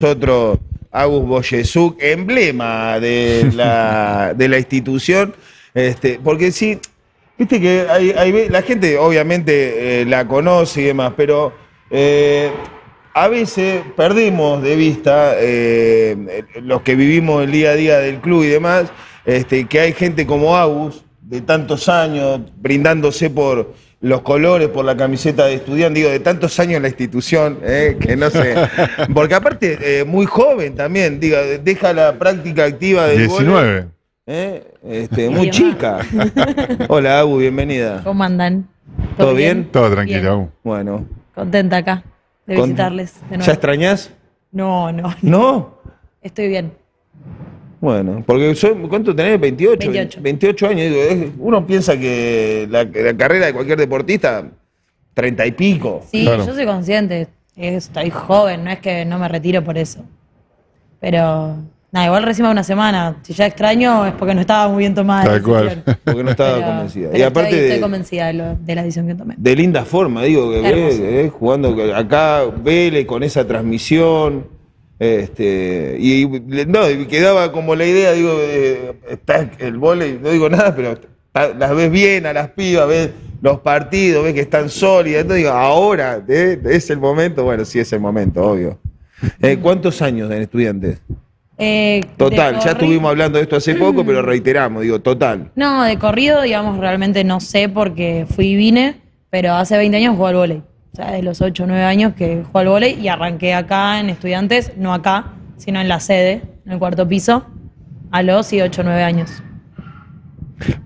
nosotros Agus Boyesuk, emblema de la, de la institución, este, porque sí, viste que hay, hay la gente obviamente eh, la conoce y demás, pero eh, a veces perdemos de vista, eh, los que vivimos el día a día del club y demás, este, que hay gente como Agus, de tantos años, brindándose por los colores, por la camiseta de estudiante, digo, de tantos años en la institución, eh, que no sé. Porque aparte, eh, muy joven también, diga, deja la práctica activa del vóley, 19. eh, este, muy Bien, chica. Hola, Agu, bienvenida. ¿Cómo andan? ¿Todo bien? Todo tranquilo. Bien. Bueno. Contenta acá de Con- visitarles de ¿Ya nuevo. extrañás? No, no, ¿No? estoy bien. Bueno, porque yo, ¿cuánto tenés? 28. 28. 28 años. digo, uno piensa que la, la carrera de cualquier deportista, 30 y pico. Sí, Claro. yo soy consciente, estoy joven, no es que no me retiro por eso. Pero, nada, igual recién va una semana. Si ya extraño es porque no estaba muy bien tomada la Tal cual. Porque no estaba Pero- convencida. pero Y aparte estoy, de- estoy convencida de, lo- de la decisión que tomé. de linda forma, digo, que ve, eh, jugando acá, Vélez con esa transmisión. Este, y no, y quedaba como la idea, digo, eh, está el vóley, no digo nada, pero está- las ves bien a las pibas, ves los partidos, ves que están sólidas, entonces digo, ahora eh, es el momento, bueno, sí es el momento, obvio. Eh, ¿Cuántos años en estudiantes? Eh, Total, ya estuvimos hablando de esto hace poco, pero reiteramos, digo, total. No, de corrido, digamos, realmente no sé porque fui y vine, pero hace 20 años jugué al vóley. O sea, de los 8 o 9 años que juego al vóley y arranqué acá en estudiantes, no acá, sino en la sede, en el cuarto piso, a los sí, 8 o 9 años.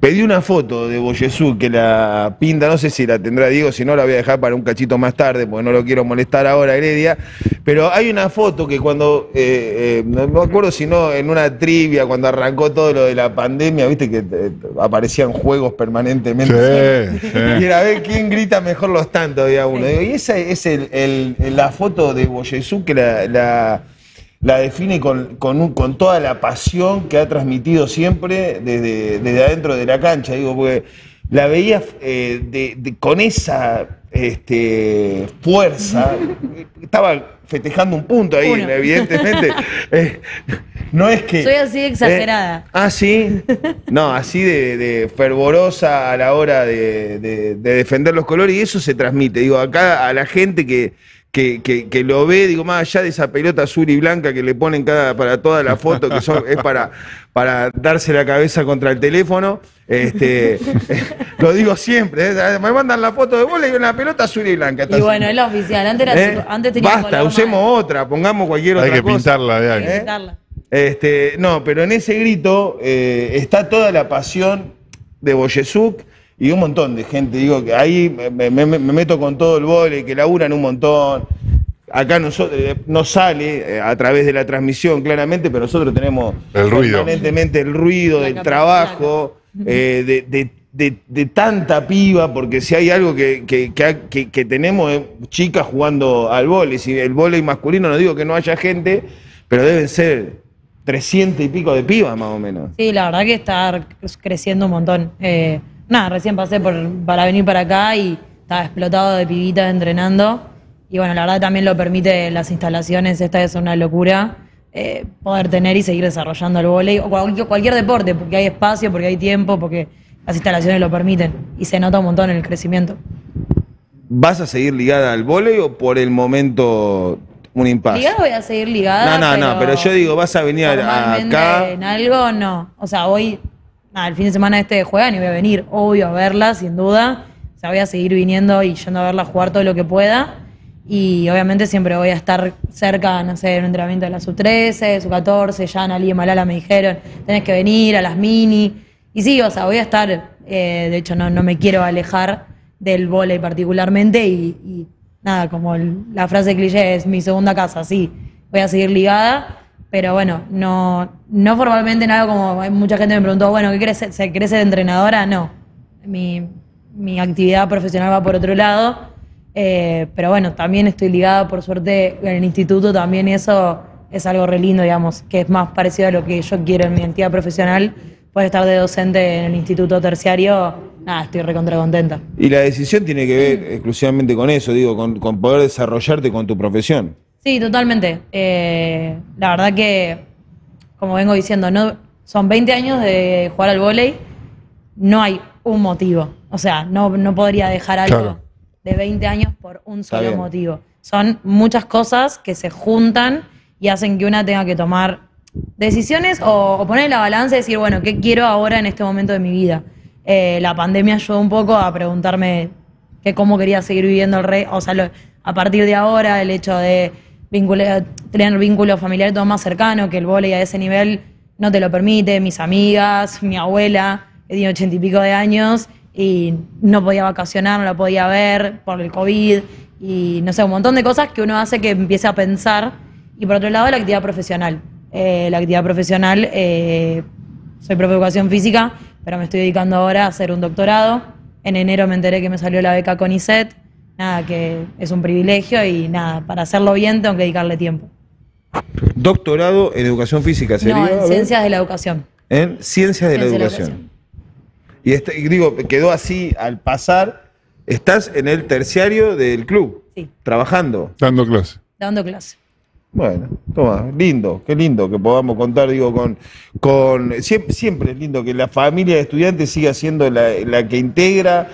Pedí una foto de Boyesú que la pinta, no sé si la tendrá Diego, si no la voy a dejar para un cachito más tarde, porque no lo quiero molestar ahora, Heredia. Pero hay una foto que cuando, eh, eh, no me acuerdo si no, en una trivia, cuando arrancó todo lo de la pandemia, viste que eh, aparecían juegos permanentemente. Sí, Y era a ver quién grita mejor los tantos, había uno. Y esa es el- el- la foto de Boyesú que la, la- la define con, con, un- con toda la pasión que ha transmitido siempre desde, desde adentro de la cancha. Digo, porque la veía eh, de- de- con esa este, fuerza. Estaba festejando un punto ahí, Uno. evidentemente. Eh, no es que. Soy así de exagerada. Eh, ah, sí. No, así de, de fervorosa a la hora de, de- de defender los colores y eso se transmite. Digo, acá a la gente que, que, que- que lo ve, digo, más allá de esa pelota azul y blanca que le ponen cada, para toda la foto, que son, es para, para darse la cabeza contra el teléfono. Este, lo digo siempre, ¿eh? me mandan la foto de bola y una pelota azul y blanca. Y bueno, es la oficial. Antes, era, ¿Eh? antes tenía Basta, color usemos otra, pongamos cualquier Hay otra que cosa. pintarla de Hay que ¿Eh? quitarla. Este, no, pero en ese grito eh, está toda la pasión de Boyesuk y un montón de gente. Digo que ahí me, me- me- me meto con todo el vole, que laburan un montón. Acá nosotros, eh, no sale eh, a través de la transmisión claramente, pero nosotros tenemos El ruido. permanentemente el ruido La del trabajo, eh, de, de- de- de tanta piba, porque si hay algo que, que- que ha- que- que tenemos es chicas jugando al vóley. Si el vóley masculino, no digo que no haya gente, pero deben ser 300 y pico de pibas más o menos. Sí, la verdad que está creciendo un montón. Eh, nada, recién pasé por, para venir para acá y estaba explotado de pibitas entrenando. Y bueno, la verdad también lo permite las instalaciones, esta es una locura, eh, poder tener y seguir desarrollando el vóley o cualquier, cualquier deporte, porque hay espacio, porque hay tiempo, porque las instalaciones lo permiten y se nota un montón en el crecimiento. ¿Vas a seguir ligada al vóley o por el momento un impasse? Ligada voy a seguir ligada. No, no, no, pero yo digo, vas a venir acá. En algo, no. O sea, hoy, nada, el fin de semana este juegan y voy a venir, obvio, a verla, sin duda. O sea, voy a seguir viniendo y yendo a verla jugar todo lo que pueda. Y obviamente siempre voy a estar cerca, no sé, un entrenamiento de la sub-13, sub-14, ya Analí y Malala me dijeron, tenés que venir a las mini. Y sí, o sea, voy a estar, eh, de hecho no, no me quiero alejar del vóley particularmente y, y nada, como la frase cliché es mi segunda casa, sí, voy a seguir ligada, pero bueno, no, no formalmente en algo como mucha gente me preguntó, bueno, ¿qué querés ser? ¿Se- ¿Querés ser entrenadora? No, mi, mi actividad profesional va por otro lado, eh, pero bueno, también estoy ligada, por suerte, en el instituto también eso es algo re lindo, digamos, que es más parecido a lo que yo quiero en mi entidad profesional, poder estar de docente en el instituto terciario, nada, estoy recontra contenta. Y la decisión tiene que ver exclusivamente con eso, digo, con, con poder desarrollarte con tu profesión. Sí, totalmente. Eh, la verdad que, como vengo diciendo, no son 20 años de jugar al vóley, no hay un motivo. O sea, no, no podría dejar algo Claro. de 20 años por un solo motivo. Son muchas cosas que se juntan y hacen que una tenga que tomar decisiones o, o poner en la balanza y decir, bueno, ¿qué quiero ahora en este momento de mi vida? Eh, la pandemia ayudó un poco a preguntarme que cómo quería seguir viviendo el rey, o sea, lo- a partir de ahora el hecho de vincula- tener vínculos familiares todo más cercano, que el vóley a ese nivel no te lo permite, mis amigas, mi abuela, que tiene ochenta y pico de años y no podía vacacionar, no la podía ver por el COVID y no sé, un montón de cosas que uno hace que empiece a pensar. Y por otro lado, la actividad profesional. Eh, la actividad profesional, eh, soy profe de educación física, pero me estoy dedicando ahora a hacer un doctorado. En enero me enteré que me salió la beca CONICET. Nada, que es un privilegio y nada, para hacerlo bien tengo que dedicarle tiempo. Doctorado en educación física, ¿sería? No, en ciencias de la educación. En ciencias de la Ciencias de la educación. Y, este, y digo, quedó así al pasar. Estás en el terciario del club, Sí, trabajando. Dando clase. dando clase. Bueno, toma, lindo, qué lindo que podamos contar, digo, con, con siempre, siempre es lindo que la familia de estudiantes siga siendo la, la que integra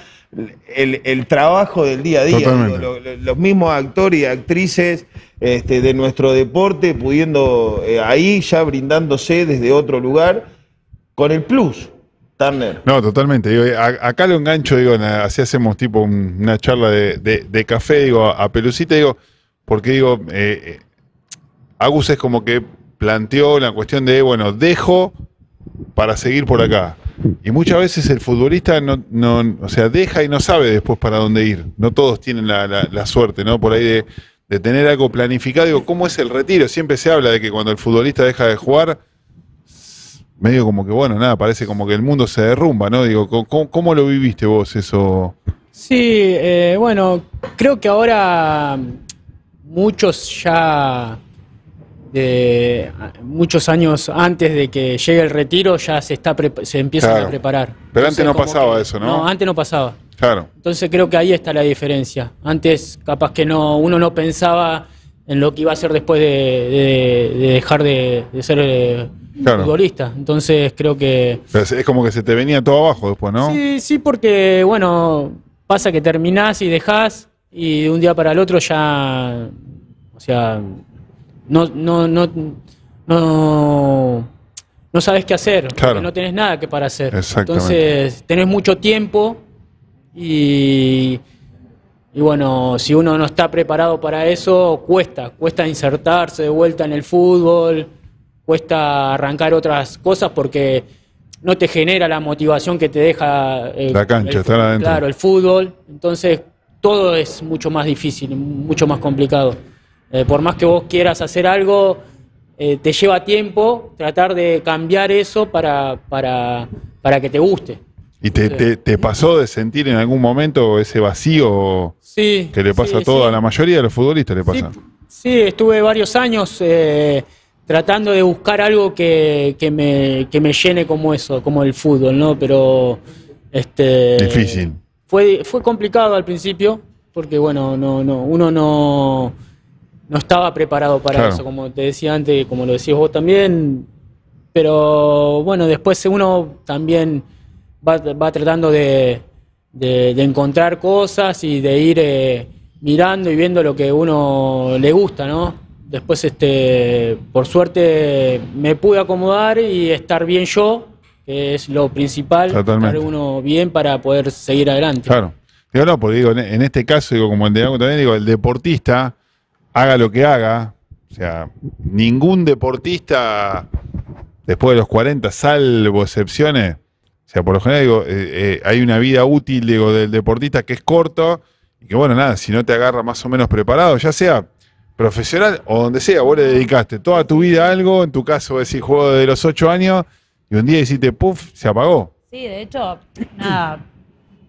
el, el trabajo del día a día. Totalmente. Digo, lo- lo- los mismos actores y actrices este, de nuestro deporte pudiendo eh, ahí ya brindándose desde otro lugar con el plus, Turner. No, totalmente. Digo, a- acá lo engancho, digo, así hacemos tipo un- una charla de, de- de café, digo, a Pelucita, digo, porque digo, eh, eh, Agus es como que planteó la cuestión de, bueno, dejo para seguir por acá. Y muchas veces el futbolista no, no, o sea, deja y no sabe después para dónde ir. No todos tienen la, la- suerte, ¿no? Por ahí de, de tener algo planificado. Digo, ¿cómo es el retiro? Siempre se habla de que cuando el futbolista deja de jugar, medio como que, bueno, nada, parece como que el mundo se derrumba, ¿no? Digo, ¿cómo- ¿cómo, cómo lo viviste vos eso? Sí, eh, bueno, creo que ahora muchos ya de muchos años antes de que llegue el retiro ya se está se empiezan Claro. a preparar. Pero antes no pasaba que- eso, ¿no? No, antes no pasaba. Claro, Entonces creo que ahí está la diferencia. Antes capaz que no uno no pensaba en lo que iba a hacer después de, de- de dejar de, de ser eh, Claro. futbolista. Entonces creo que Pero es es como que se te venía todo abajo después, ¿no? Sí, sí, porque, bueno, pasa que terminás y dejás y de un día para el otro ya, o sea, no, no, no, no, no sabes qué hacer, porque Claro. no tenés nada que para hacer. Entonces, tenés mucho tiempo y, y bueno, si uno no está preparado para eso, cuesta, cuesta insertarse de vuelta en el fútbol, cuesta arrancar otras cosas porque no te genera la motivación que te deja eh, La cancha, el, estar adentro. Claro, el fútbol. Entonces, todo es mucho más difícil, mucho más complicado. Eh, por más que vos quieras hacer algo, eh, te lleva tiempo tratar de cambiar eso para, para, para que te guste. ¿Y te, te- te pasó de sentir en algún momento ese vacío Sí. que le pasa sí, a toda sí. la mayoría de los futbolistas? Le Sí, pasa. sí, estuve varios años eh, tratando de buscar algo que, que me, que me llene como eso, como el fútbol, ¿no? Pero este Difícil. Fue, fue complicado al principio, porque bueno, no, no, uno no, no estaba preparado para Claro. eso, como te decía antes, como lo decías vos también. Pero bueno, después uno también va, va tratando de, de- de encontrar cosas y de ir eh, mirando y viendo lo que uno le gusta, ¿no? Después, este, por suerte, me pude acomodar y estar bien yo, que es lo principal, Totalmente. estar uno bien para poder seguir adelante. Claro. Digo, no, porque digo, en, este caso, digo, como en Diago también, digo, el deportista, haga lo que haga, o sea, ningún deportista después de los 40, salvo excepciones, o sea, por lo general, digo, eh, eh, hay una vida útil, digo, del deportista que es corto, y que bueno, nada, si no te agarra más o menos preparado, ya sea profesional o donde sea, vos le dedicaste toda tu vida a algo, en tu caso, decís, juego de los 8 años, y un día hiciste, puff, se apagó. Sí, de hecho, nada,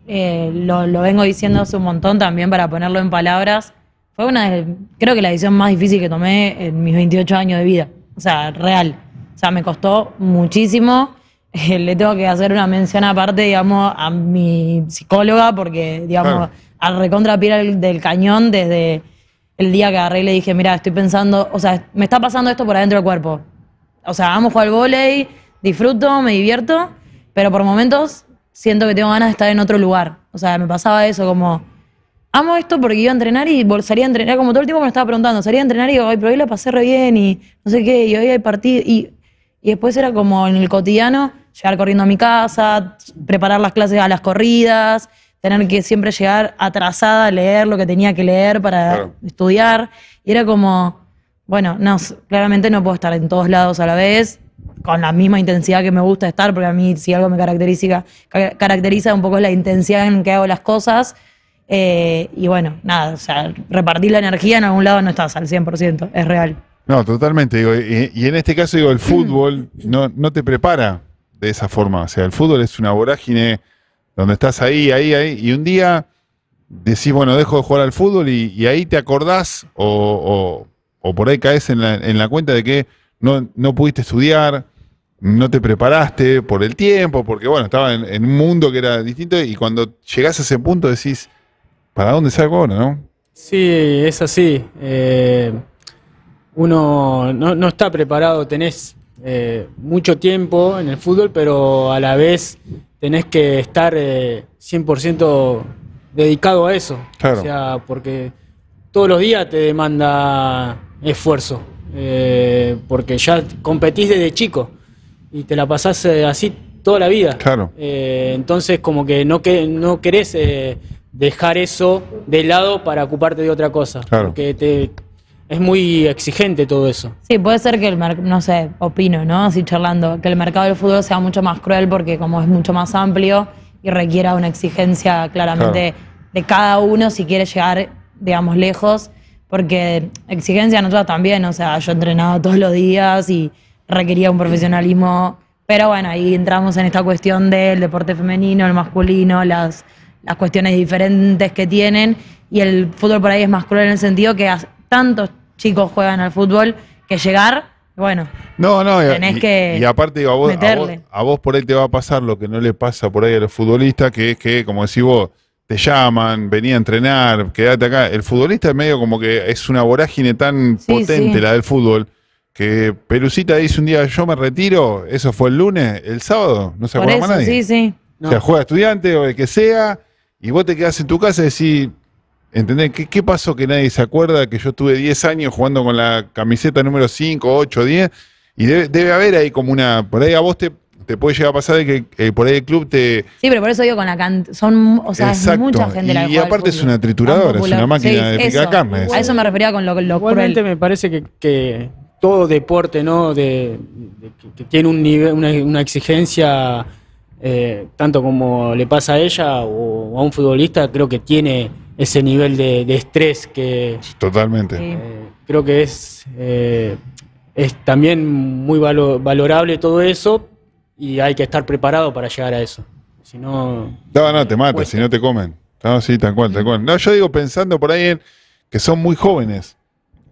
eh, lo, lo vengo diciendo hace un montón también para ponerlo en palabras. Fue una, de- creo que la decisión más difícil que tomé en mis 28 años de vida. O sea, real. O sea, me costó muchísimo. Eh, le tengo que hacer una mención aparte, digamos, a mi psicóloga, porque, digamos, Claro. al recontra pie del, cañón desde el día que agarré y le dije, mira, estoy pensando, o sea, me está pasando esto por adentro del cuerpo. O sea, amo jugar al volei, disfruto, me divierto, pero por momentos siento que tengo ganas de estar en otro lugar. O sea, me pasaba eso como, amo esto porque iba a entrenar y salía a entrenar, como todo el tiempo me estaba preguntando, salía a entrenar y digo, ay, pero hoy la pasé re bien y no sé qué, y hoy hay partido, y, y después era como en el cotidiano, llegar corriendo a mi casa, preparar las clases a las corridas, tener que siempre llegar atrasada a leer lo que tenía que leer para Claro. estudiar, y era como, bueno, no, claramente no puedo estar en todos lados a la vez, con la misma intensidad que me gusta estar, porque a mí si algo me caracteriza, ca- caracteriza un poco es la intensidad en que hago las cosas. Eh, y bueno, nada, o sea, repartir la energía en algún lado no estás al 100%, es real. No, totalmente. Digo, y, y en este caso, digo, el fútbol no, no te prepara de esa forma. O sea, el fútbol es una vorágine donde estás ahí, ahí, ahí, y un día decís, bueno, dejo de jugar al fútbol y, y ahí te acordás o, o- o por ahí caes en la, en la cuenta de que no, no pudiste estudiar, no te preparaste por el tiempo, porque bueno, estaba en, en un mundo que era distinto y cuando llegás a ese punto decís, ¿para dónde salgo ahora, no? Sí, es así. Eh, uno no, no está preparado, tenés eh, mucho tiempo en el fútbol, pero a la vez tenés que estar eh, 100% dedicado a eso. Claro. O sea, porque todos los días te demanda esfuerzo, eh, porque ya competís desde chico y te la pasás así toda la vida. Claro. Entonces, como que no, que, no querés dejar eso de lado para ocuparte de otra cosa. Claro. Porque te, es muy exigente todo eso. Sí, puede ser que el mercado, no sé, opino, ¿no? Así charlando, que el mercado del fútbol sea mucho más cruel porque como es mucho más amplio y requiera una exigencia claramente de cada uno si quiere llegar, digamos, lejos. Porque exigencia nosotros también, o sea, yo entrenaba todos los días y requería un profesionalismo. Pero bueno, ahí entramos en esta cuestión del deporte femenino, el masculino, las, las cuestiones diferentes que tienen. Y el fútbol por ahí es más cruel en el sentido que tantos chicos juegan al fútbol que llegar, bueno, No, no, y- Tenés y, que y aparte digo, a vos, a, vos, meterle. a vos por ahí te va a pasar lo que no le pasa por ahí a los futbolistas, que es que, como decís vos, te llaman, venía a entrenar, quédate acá. El futbolista es medio como que es una vorágine tan Sí, potente sí. la del fútbol, que Pelucita dice un día, yo me retiro, eso fue el lunes, el sábado, no se acuerda más nadie. sí, sí. O sea, juega estudiante o el que sea, y vos te quedás en tu casa y decís, ¿entendés? ¿Qué, qué pasó que nadie se acuerda que yo tuve 10 años jugando con la camiseta número 5, 8, 10? Y debe, debe haber ahí como una, por ahí a vos te, te puede llegar a pasar de que eh, por ahí el club te... Sí, pero por eso digo con la cantidad, son, o sea, es mucha gente la que Y juega al aparte es una trituradora, es una máquina de picar eso. carne. A eso me refería con lo, lo Igualmente cruel. me parece que, que todo deporte, ¿no? De, de- que- que tiene un nivel, una, una exigencia, eh, tanto como le pasa a ella o a un futbolista, creo que tiene ese nivel de, de estrés que Totalmente. Eh, creo que es, eh, es también muy valo- valorable todo eso y hay que estar preparado para llegar a eso. Si no, No, no, te mata, Cuesta. si no te comen. No, sí, tal cual, tal cual. No, yo digo pensando por ahí en que son muy jóvenes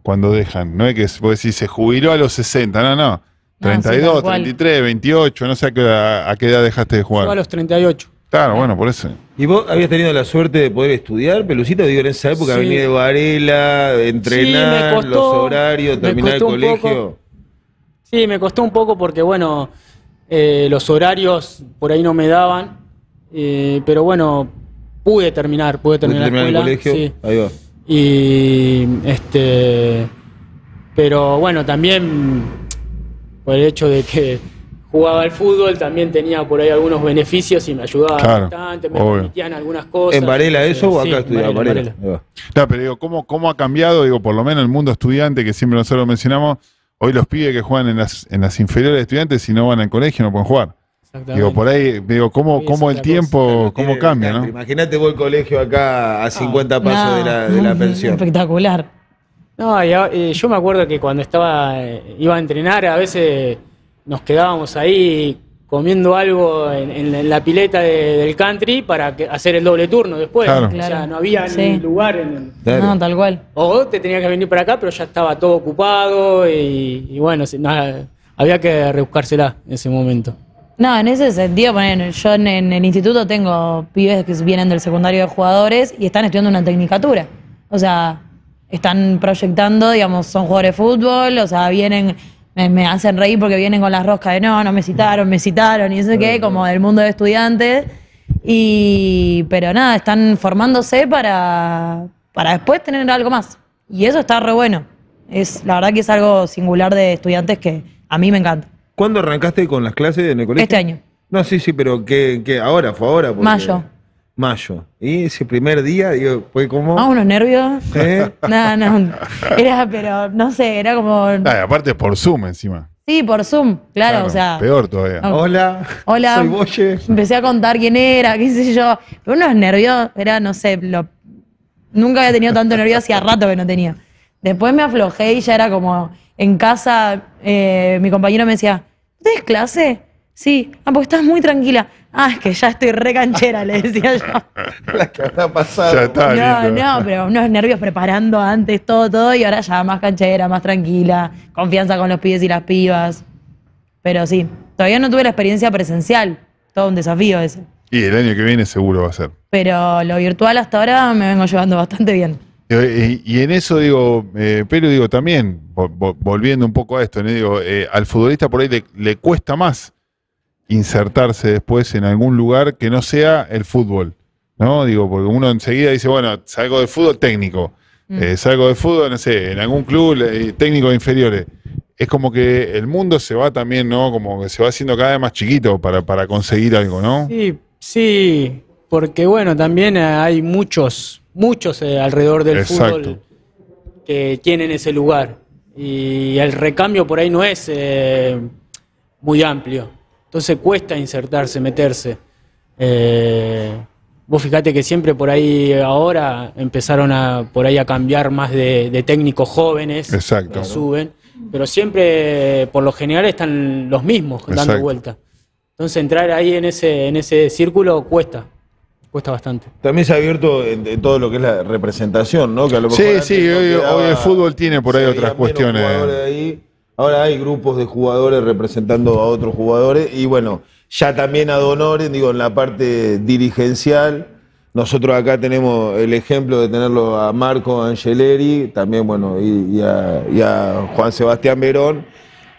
cuando dejan. No es que vos decís, se jubiló a los 60, no, no. No, sí, 32, tal cual. 33, 28, no sé a qué, edad, a qué edad dejaste de yo a jugar. los 38. Claro, bueno, por eso. ¿Y vos habías tenido la suerte de poder estudiar, Pelucita? Digo, en esa época Sí. venía de Varela, entrenar, costó, los horarios, terminar el colegio. poco. Sí, me costó un poco porque, bueno, eh, los horarios por ahí no me daban, eh, pero bueno, pude terminar, pude ¿Pudiste terminar, terminar la el escuela. colegio? sí. Ahí va. Y este, pero bueno, también por el hecho de que jugaba al fútbol, también tenía por ahí algunos beneficios y me ayudaba Claro, bastante, me obvio. permitían algunas cosas. ¿En Varela eso o sí, acá estudiaba en Varela? Pero digo, ¿cómo, ¿cómo ha cambiado? Digo, por lo menos el mundo estudiante, que siempre nosotros mencionamos, hoy los pibes que juegan en las, en las inferiores de estudiantes, si no van al colegio, no pueden jugar. Exactamente. Digo, por ahí, digo, ¿cómo, Sí, cómo el tiempo, cómo cambia. ¿no? Imagínate vos el colegio acá a 50 pasos No, de la, de la pensión. Espectacular. No, y eh, yo me acuerdo que cuando estaba eh, iba a entrenar, a veces nos quedábamos ahí comiendo algo en, en la- en la pileta de- del country para que- hacer el doble turno después. Claro. O sea, Claro. no había Sí. ni lugar en Claro. No, tal cual. o te tenías que venir para acá, pero ya estaba todo ocupado y, y bueno, nada, había que rebuscársela en ese momento. No, en ese sentido, poner, yo en, en el instituto tengo pibes que vienen del secundario de jugadores y están estudiando una tecnicatura. O sea, están proyectando, digamos, son jugadores de fútbol, o sea, vienen, me, me hacen reír porque vienen con las roscas de no, no me citaron, me citaron, y eso qué, como del mundo de estudiantes. Y, pero nada, están formándose para, para después tener algo más. Y eso está re bueno. Es, la verdad que es algo singular de estudiantes que a mí me encanta. ¿Cuándo arrancaste con las clases en el colegio? Este año. No, sí, sí, pero ¿qué, qué? ahora? ¿Fue ahora? Porque- Mayo. Mayo. Y ese primer día, digo, fue como... Ah, unos nervios. ¿Eh? No, no. Era, pero no sé, era como. Ah, y aparte por Zoom encima. Sí, por Zoom, claro, o sea. Peor todavía. No. Hola. Hola. Soy Boye. Empecé a contar quién era, qué sé yo. Pero unos nervios, era, no sé, lo, nunca había tenido tanto nervio, hacía rato que no tenía. Después me aflojé y ya era como en casa, eh, mi compañero me decía, ¿tienes clase? Sí. Ah, porque estás muy tranquila. Ah, es que ya estoy re canchera, le decía yo. La que habrá pasado. Ya está. No, listo. no, pero unos nervios preparando antes todo, todo, y ahora ya más canchera, más tranquila, confianza con los pibes y las pibas. Pero sí, todavía no tuve la experiencia presencial, todo un desafío ese. Y el año que viene seguro va a ser. Pero lo virtual hasta ahora me vengo llevando bastante bien. Y, y en eso digo, eh, pero digo también, vo- vo- volviendo un poco a esto, ¿no? digo, eh, al futbolista por ahí le, le cuesta más insertarse después en algún lugar que no sea el fútbol, ¿no? Digo, porque uno enseguida dice, bueno, salgo de fútbol técnico, eh, salgo de fútbol, no sé, en algún club eh, técnico de inferiores. Es como que el mundo se va también, ¿no? Como que se va haciendo cada vez más chiquito para, para conseguir algo, ¿no? Sí, sí, porque bueno, también hay muchos, muchos eh, alrededor del Exacto. fútbol que tienen ese lugar. Y el recambio por ahí no es eh, muy amplio. Entonces cuesta insertarse, meterse. Eh, vos fíjate que siempre por ahí ahora empezaron a por ahí a cambiar más de, de técnicos jóvenes Exacto. que suben, pero siempre por lo general están los mismos dando Exacto. vuelta. Entonces entrar ahí en ese, en ese círculo cuesta, cuesta bastante. También se ha abierto en, en todo lo que es la representación, ¿no? Que a lo Sí, mejor sí, hoy- quedaba- hoy el fútbol tiene por ahí otras cuestiones. jugadores ahí. Ahora hay grupos de jugadores representando a otros jugadores y bueno, ya también a Donores, digo, en la parte dirigencial. Nosotros acá tenemos el ejemplo de tenerlo a Marco Angeleri, también, bueno, y, y a, y a Juan Sebastián Verón.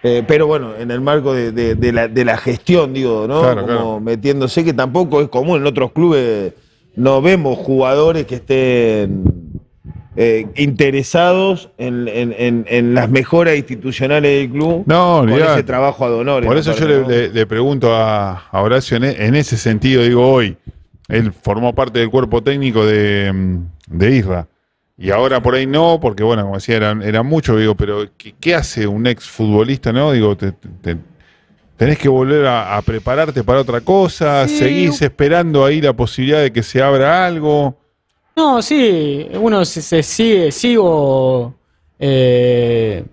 Eh, pero bueno, en el marco de, de- de la, de la gestión, digo, ¿no? Claro, Como claro. metiéndose, que tampoco es común. En otros clubes no vemos jugadores que estén eh, interesados en, en- en- en las mejoras institucionales del club No, con ese trabajo a Donores. Por eso yo le, le- le pregunto a, a Horacio en, e- en ese sentido, digo hoy, él formó parte del cuerpo técnico de, de Isra. Y ahora por ahí no, porque bueno, como decía, eran, eran muchos, digo, pero ¿qué, qué hace un ex futbolista, no? Digo, te- te- te- tenés que volver a, a prepararte para otra cosa, Sí. seguís esperando ahí la posibilidad de que se abra algo. No, sí, uno se, se sigue, sigo eh,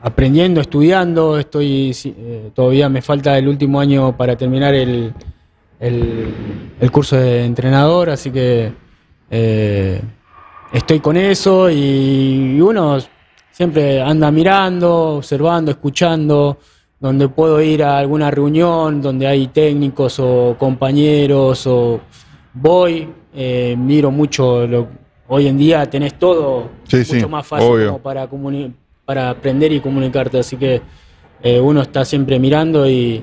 aprendiendo, estudiando, estoy eh, todavía me falta el último año para terminar el, el, curso de entrenador, así que eh, estoy con eso y uno siempre anda mirando, observando, escuchando, donde puedo ir a alguna reunión donde hay técnicos o compañeros o voy, eh, miro mucho, lo- hoy en día tenés todo Sí, mucho sí, más fácil como para, para aprender y comunicarte, así que eh, uno está siempre mirando y,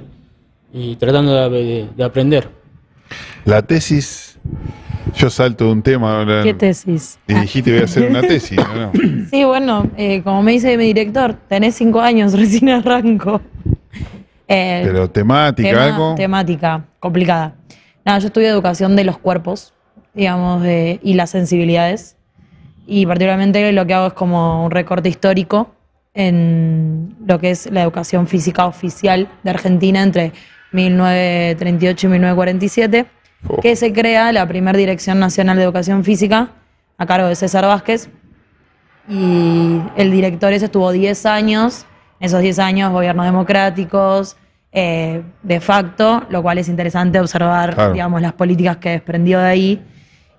y tratando de, de- de aprender. La tesis, yo salto de un tema ahora. ¿Qué tesis? Y dijiste voy a hacer una tesis, ¿no? Sí, bueno, eh, como me dice mi director, tenés cinco años, recién arranco. Eh, Pero temática, tema- algo. Temática complicada. Nada, yo estudio educación de los cuerpos, digamos, de- y las sensibilidades. Y particularmente lo que hago es como un recorte histórico en lo que es la educación física oficial de Argentina entre 1938 y 1947, Oh. que se crea la primera Dirección Nacional de Educación Física a cargo de César Vázquez. Y el director ese estuvo 10 años, esos 10 años gobiernos democráticos, eh, de facto, lo cual es interesante observar, Claro. digamos, las políticas que desprendió de ahí.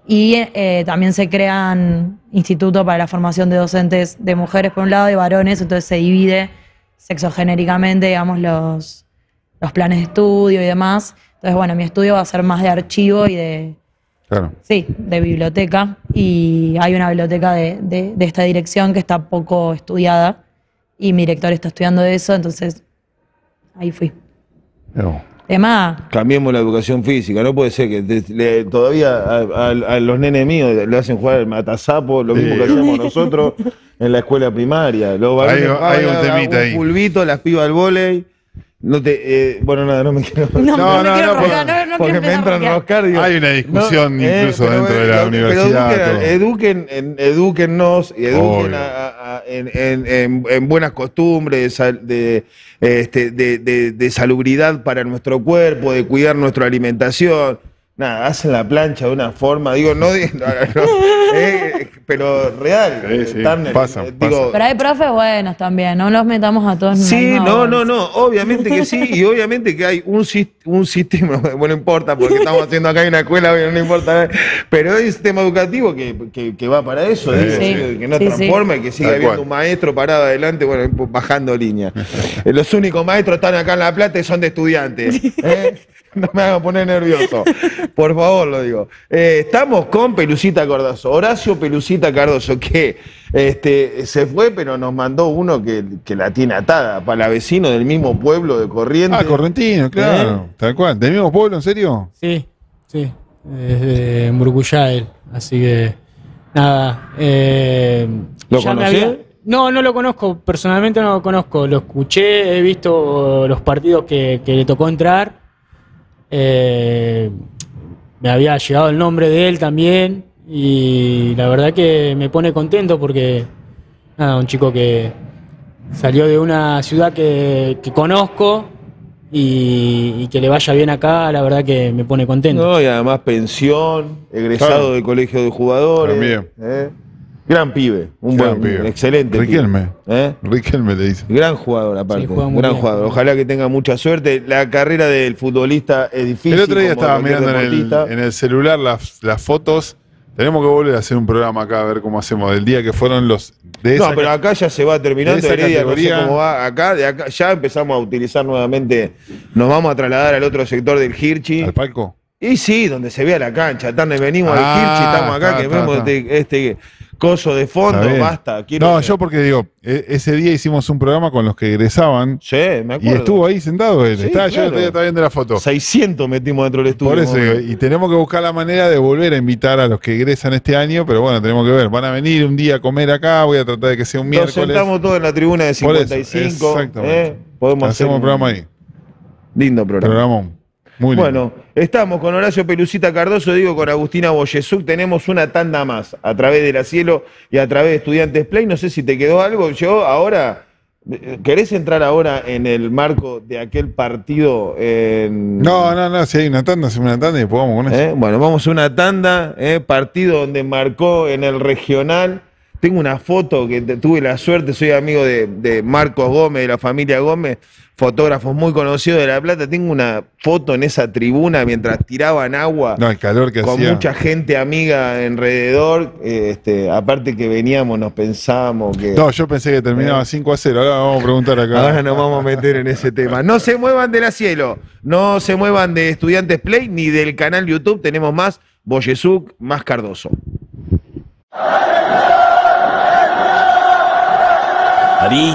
Y eh, también se crean institutos para la formación de docentes de mujeres por un lado y varones, entonces se divide sexogenéricamente, digamos, los, los planes de estudio y demás. Entonces, bueno, mi estudio va a ser más de archivo y de Claro. Sí, de biblioteca. Y hay una biblioteca de, de- de esta dirección que está poco estudiada. Y mi director está estudiando eso, entonces ahí fui. No. Cambiemos la educación física, no puede ser que te- le- todavía a, a- a los nenes míos le hacen jugar el matasapo, lo mismo Sí. que hacemos nosotros en la escuela primaria. Los Hay- hay un temita ahí. fulbito, las pibas al vóley. No te, eh, bueno, nada, no me quiero. no, No, no, me no, quiero no, roscar, porque- no, no porque me entran roscar, digo, Hay una discusión incluso pero, dentro de la pero universidad, eduquen, eduquen, en- edúquennos y eduquen a- en, en- en- en buenas costumbres, este, de, de- de salubridad para nuestro cuerpo, de cuidar nuestra alimentación. Nada, hacen la plancha de una forma, digo, no, di- no, no, eh, pero real. Sí, en- pasa, eh, digo, Pero hay profes buenos también, no los metamos a todos Sí, no, no, no, obviamente que sí, y obviamente que hay un, sis- un sistema, bueno, no importa, porque estamos haciendo acá en una escuela, bueno, no importa, pero hay un sistema educativo que, que- que va para eso, Sí, digo, sí. que- no Sí, sí. transforma y que sigue habiendo cual. un maestro parado adelante, bueno, bajando línea. Eh, Los únicos maestros están acá en La Plata y son de estudiantes. ¿eh? No me hagan poner nervioso. Por favor, lo digo. Eh, estamos con Pelucita Cardoso. Horacio Pelucita Cardoso, que este, se fue, pero nos mandó uno que, que la tiene atada, para vecino del mismo pueblo de Corrientes. Ah, Correntino, claro. Tal cual. ¿Del mismo pueblo, en serio? Sí, sí. Desde él. Así que, nada. eh, ¿Lo había- No, no lo conozco. Personalmente no lo conozco. Lo escuché, he visto los partidos que, que le tocó entrar. Eh, me había llegado el nombre de él también. Y la verdad que me pone contento porque, nada, un chico que salió de una ciudad que, que conozco. Y, y que le vaya bien acá, la verdad que me pone contento. No, y además pensión, egresado Claro. del colegio de jugadores. También. ¿eh? Gran pibe, un Gran buen, pibe. excelente. pibe, Riquelme. ¿eh? Riquelme le dice. Gran jugador aparte, Sí, gran bien. jugador. Ojalá que tenga mucha suerte. La carrera del futbolista es difícil. El otro día estaba mirando en el, deportista. en el celular las, las fotos. Tenemos que volver a hacer un programa acá a ver cómo hacemos. Del día que fueron los. De esa No, pero acá ya se va terminando. de esa Heredia, no sé categoría- cómo va. Acá, de acá ya empezamos a utilizar nuevamente. Nos vamos a trasladar al otro sector del Hirchi. ¿Al palco? Y sí, donde se vea la cancha. Tarde venimos Ah, al Hirchi, estamos acá, está, que está, vemos está. Este, este coso de fondo. Está. Basta. quiero No, yo porque digo, e- ese día hicimos un programa con los que egresaban Sí, me y acuerdo. estuvo ahí sentado él. Sí, Yo claro. día estaba viendo la foto. 600 metimos dentro del estudio. Por eso digo, y tenemos que buscar la manera de volver a invitar a los que egresan este año, pero bueno, tenemos que ver. Van a venir un día a comer acá, voy a tratar de que sea un Nos miércoles. sentamos todos en la tribuna de Por eso, 55. exactamente. ¿eh? Podemos hacer Hacemos un programa ahí. Lindo programa. Programón. Muy lindo. Bueno, estamos con Horacio Pelucita Cardoso, digo con Agustina Boyesuk, tenemos una tanda más a través de la Cielo y a través de Estudiantes Play. No sé si te quedó algo. Yo ahora, eh, ¿querés entrar ahora en el marco de aquel partido? En, No, no, no, si hay una tanda, hacemos una tanda y después vamos con eso. ¿Eh? Bueno, vamos a una tanda, ¿eh? partido donde marcó en el regional. Tengo una foto que tuve la suerte, soy amigo de, de Marcos Gómez, de la familia Gómez, fotógrafos muy conocidos de La Plata. Tengo una foto en esa tribuna mientras tiraban agua No, el calor que con hacía. mucha gente amiga alrededor. eh, Este, aparte que veníamos, nos pensábamos que. No, yo pensé que terminaba 5 a 0. Ahora vamos a preguntar acá. Ahora nos vamos a meter en ese tema. No se muevan de la cielo, no se muevan de Estudiantes Play ni del canal YouTube. Tenemos más Boyesuk, más Cardoso. 張り